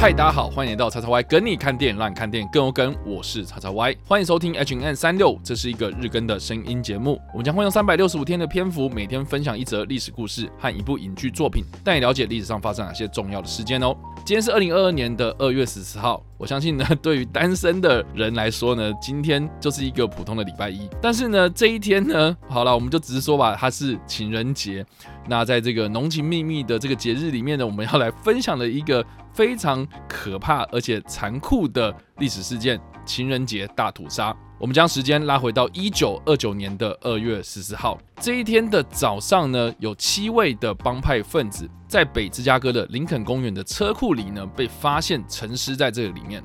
嗨，大家好，欢迎来到叉叉 Y 跟你看电影，让你看电影更有梗。我是叉叉 Y，欢迎收听 H&M 365，这是一个日更的声音节目。我们将会用三百六十五天的篇幅，每天分享一则历史故事和一部影剧作品，带你了解历史上发生哪些重要的事件哦。今天是二零二二年的二月十四号。我相信呢，对于单身的人来说呢，今天就是一个普通的礼拜一。但是呢，这一天呢，好了，我们就只是说吧，它是情人节。那在这个浓情蜜蜜的这个节日里面呢，我们要来分享的一个非常可怕而且残酷的历史事件——情人节大屠杀。我们将时间拉回到一九二九年的二月十四号，这一天的早上呢，有七位的帮派分子在北芝加哥的林肯公园的车库里呢，被发现沉尸在这个里面，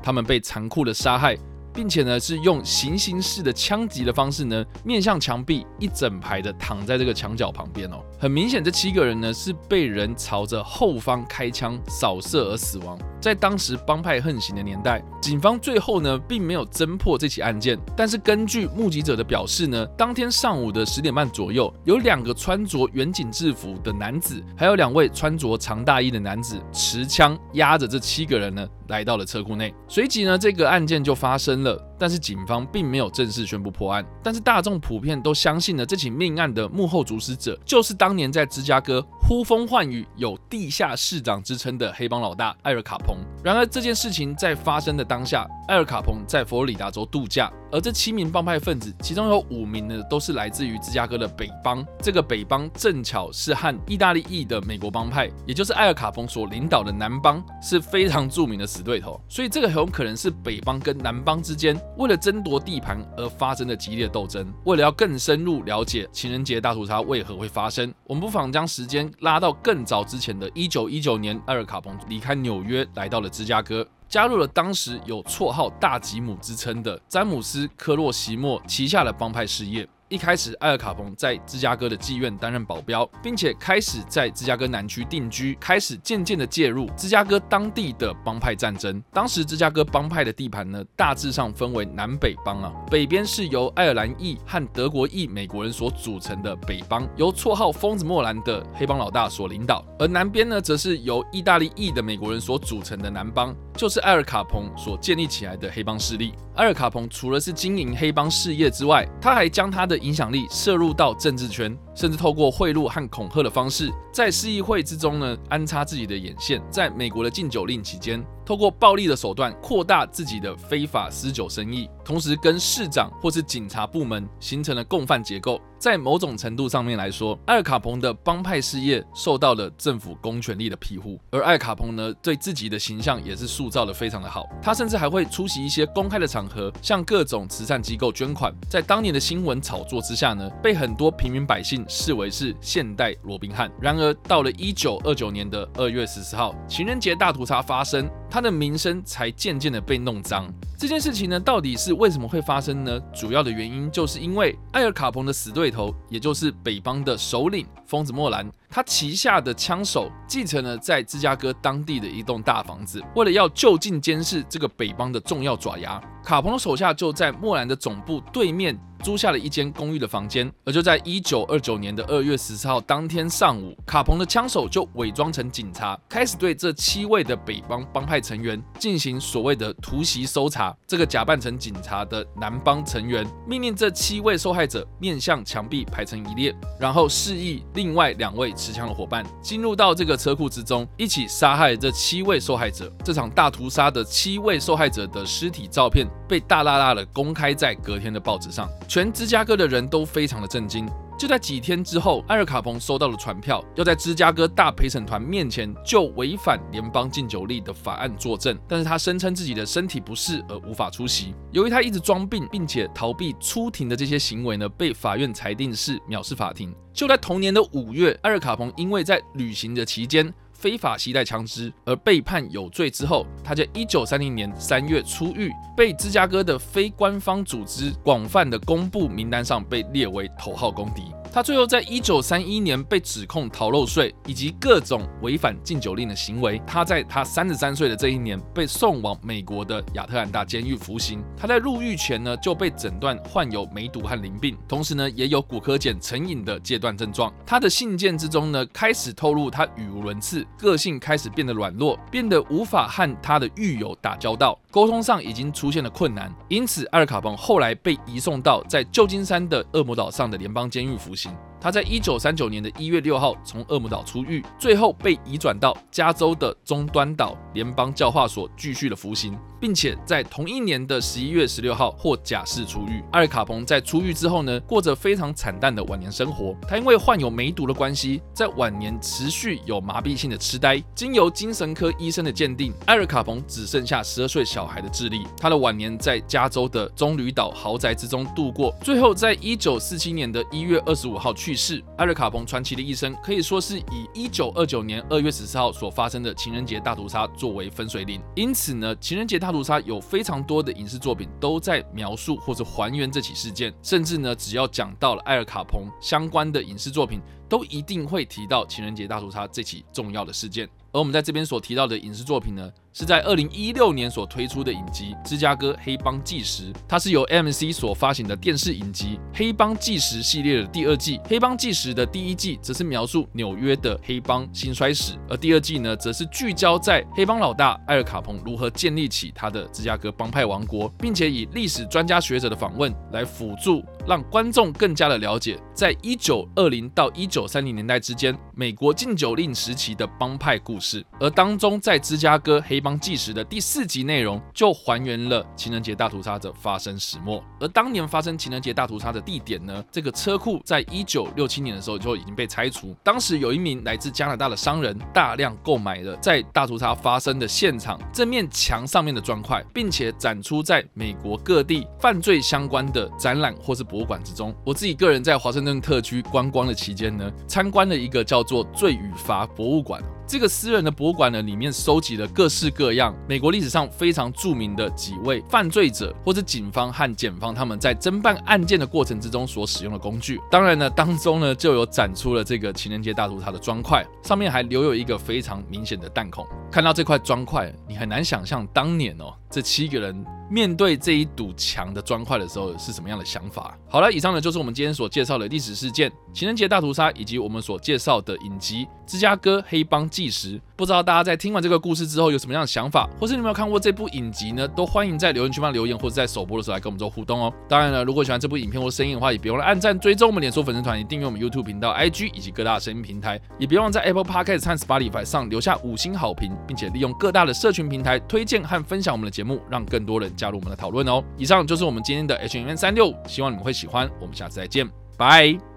他们被残酷的杀害。并且呢，是用行刑式的枪击的方式呢，面向墙壁一整排的躺在这个墙角旁边哦。很明显，这七个人呢是被人朝着后方开枪扫射而死亡。在当时帮派横行的年代，警方最后呢并没有侦破这起案件。但是根据目击者的表示呢，当天上午的十点半左右，有两个穿着远景制服的男子，还有两位穿着长大衣的男子持枪压着这七个人呢。来到了车库内，随即呢，这个案件就发生了。但是警方并没有正式宣布破案。但是大众普遍都相信了这起命案的幕后主使者，就是当年在芝加哥呼风唤雨、有地下市长之称的黑帮老大艾尔卡彭。然而这件事情在发生的当下，艾尔卡彭在佛罗里达州度假，而这七名帮派分子，其中有五名呢，都是来自于芝加哥的北帮。这个北帮正巧是和意大利裔的美国帮派，也就是艾尔卡彭所领导的南帮，是非常著名的死对头。所以这个很有可能是北帮跟南帮之间。为了争夺地盘而发生的激烈斗争，为了要更深入了解情人节大屠杀为何会发生，我们不妨将时间拉到更早之前的1919年，艾尔卡彭离开纽约，来到了芝加哥，加入了当时有绰号“大吉姆”之称的詹姆斯·科洛西莫旗下的帮派事业。一开始，艾尔卡彭在芝加哥的妓院担任保镖，并且开始在芝加哥南区定居，开始渐渐的介入芝加哥当地的帮派战争。当时芝加哥帮派的地盘呢，大致上分为南北帮啊，北边是由爱尔兰裔和德国裔美国人所组成的北帮，由绰号“疯子莫兰”的黑帮老大所领导；而南边呢，则是由意大利裔的美国人所组成的南帮，就是艾尔卡彭所建立起来的黑帮势力。艾尔卡彭除了是经营黑帮事业之外，他还将他的影响力摄入到政治圈，甚至透过贿赂和恐吓的方式，在市议会之中呢安插自己的眼线。在美国的禁酒令期间，透过暴力的手段扩大自己的非法私酒生意，同时跟市长或是警察部门形成了共犯结构。在某种程度上面来说，艾尔卡彭的帮派事业受到了政府公权力的庇护，而艾尔卡彭呢，对自己的形象也是塑造的非常的好。他甚至还会出席一些公开的场合，向各种慈善机构捐款。在当年的新闻炒作之下呢，被很多平民百姓视为是现代罗宾汉。然而，到了一九二九年的二月十四号，情人节大屠杀发生，他的名声才渐渐的被弄脏。这件事情呢，到底是为什么会发生呢？主要的原因就是因为艾尔卡彭的死对头，也就是北方的首领疯子莫兰，他旗下的枪手继承了在芝加哥当地的一栋大房子，为了要就近监视这个北帮的重要爪牙，卡彭的手下就在莫兰的总部对面。租下了一间公寓的房间，而就在一九二九年的二月十四号当天上午，卡彭的枪手就伪装成警察，开始对这七位的北帮帮派成员进行所谓的突袭搜查。这个假扮成警察的南帮成员命令这七位受害者面向墙壁排成一列，然后示意另外两位持枪的伙伴进入到这个车库之中，一起杀害这七位受害者。这场大屠杀的七位受害者的尸体照片被大大大的公开在隔天的报纸上。全芝加哥的人都非常的震惊。就在几天之后，艾尔卡彭收到了传票，要在芝加哥大陪审团面前就违反联邦禁酒令的法案作证，但是他声称自己的身体不适而无法出席。由于他一直装病，并且逃避出庭的这些行为呢，被法院裁定是藐视法庭。就在同年的五月，艾尔卡彭因为在旅行的期间，非法携带枪支而被判有罪之后，他在一九三零年三月出狱，被芝加哥的非官方组织广泛的公布名单上被列为头号公敌。他最后在一九三一年被指控逃漏税以及各种违反禁酒令的行为。他在他三十三岁的这一年被送往美国的亚特兰大监狱服刑。他在入狱前呢就被诊断患有梅毒和淋病，同时呢也有骨科碱成瘾的戒断症状。他的信件之中呢开始透露他语无伦次，个性开始变得软弱，变得无法和他的狱友打交道，沟通上已经出现了困难。因此，阿尔卡彭后来被移送到在旧金山的恶魔岛上的联邦监狱服刑刑。他在一九三九年的一月六号从恶魔岛出狱，最后被移转到加州的中端岛联邦教化所继续了服刑，并且在同一年的十一月十六号获假释出狱。艾尔卡彭在出狱之后呢，过着非常惨淡的晚年生活。他因为患有梅毒的关系，在晚年持续有麻痹性的痴呆。经由精神科医生的鉴定，艾尔卡彭只剩下十二岁小孩的智力。他的晚年在加州的棕榈岛豪宅之中度过，最后在一九四七年的一月二十五号去。去世，艾尔卡彭传奇的一生可以说是以一九二九年二月十四号所发生的情人节大屠杀作为分水岭。因此呢，情人节大屠杀有非常多的影视作品都在描述或者还原这起事件，甚至呢，只要讲到了艾尔卡彭相关的影视作品，都一定会提到情人节大屠杀这起重要的事件。而我们在这边所提到的影视作品呢，是在二零一六年所推出的影集《芝加哥黑帮纪实》，它是由 M C 所发行的电视影集《黑帮纪实》系列的第二季。《黑帮纪实》的第一季则是描述纽约的黑帮兴衰史，而第二季呢，则是聚焦在黑帮老大艾尔卡彭如何建立起他的芝加哥帮派王国，并且以历史专家学者的访问来辅助，让观众更加的了解，在一九二零到一九三零年代之间，美国禁酒令时期的帮派故事。而当中在芝加哥黑一帮纪实的第四集内容，就还原了情人节大屠杀的发生始末。而当年发生情人节大屠杀的地点呢，这个车库在一九六七年的时候就已经被拆除。当时有一名来自加拿大的商人，大量购买了在大屠杀发生的现场这面墙上面的砖块，并且展出在美国各地犯罪相关的展览或是博物馆之中。我自己个人在华盛顿特区观光的期间呢，参观了一个叫做“罪与罚”博物馆。这个私人的博物馆呢，里面收集了各式各样美国历史上非常著名的几位犯罪者，或者警方和检方他们在侦办案件的过程之中所使用的工具。当然呢，当中呢就有展出了这个情人节大屠杀的砖块，上面还留有一个非常明显的弹孔。看到这块砖块，你很难想象当年哦，这七个人面对这一堵墙的砖块的时候是什么样的想法。好了，以上呢就是我们今天所介绍的历史事件——情人节大屠杀，以及我们所介绍的影集《芝加哥黑帮》。计时，不知道大家在听完这个故事之后有什么样的想法，或是你有没有看过这部影集呢？都欢迎在留言区方留言，或者在首播的时候来跟我们做互动哦。当然了，如果喜欢这部影片或声音的话，也别忘了按赞、追踪我们脸书粉丝团，也订阅我们 YouTube 频道、IG 以及各大声音平台，也别忘在 Apple Podcast 和 Spotify 上留下五星好评，并且利用各大的社群平台推荐和分享我们的节目，让更多人加入我们的讨论哦。以上就是我们今天的 H&M 365，希望你们会喜欢。我们下次再见，拜。